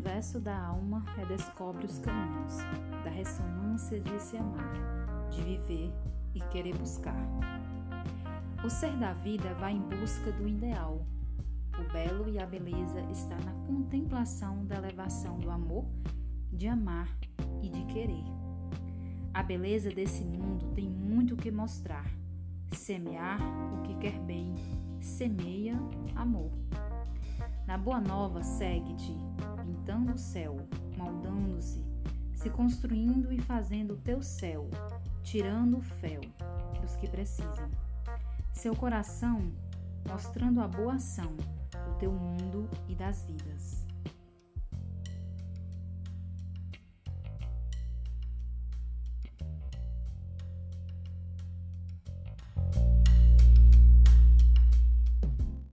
espaço da alma redescobre os caminhos da ressonância de se amar, de viver e querer buscar. O ser da vida vai em busca do ideal. O belo e a beleza está na contemplação da elevação do amor, de amar e de querer. A beleza desse mundo tem muito o que mostrar. Semear o que quer bem, semeia amor. Na Boa Nova, segue-te, pintando o céu, moldando-se, se construindo e fazendo o teu céu, tirando o fel dos que precisam. Seu coração mostrando a boa ação do teu mundo e das vidas.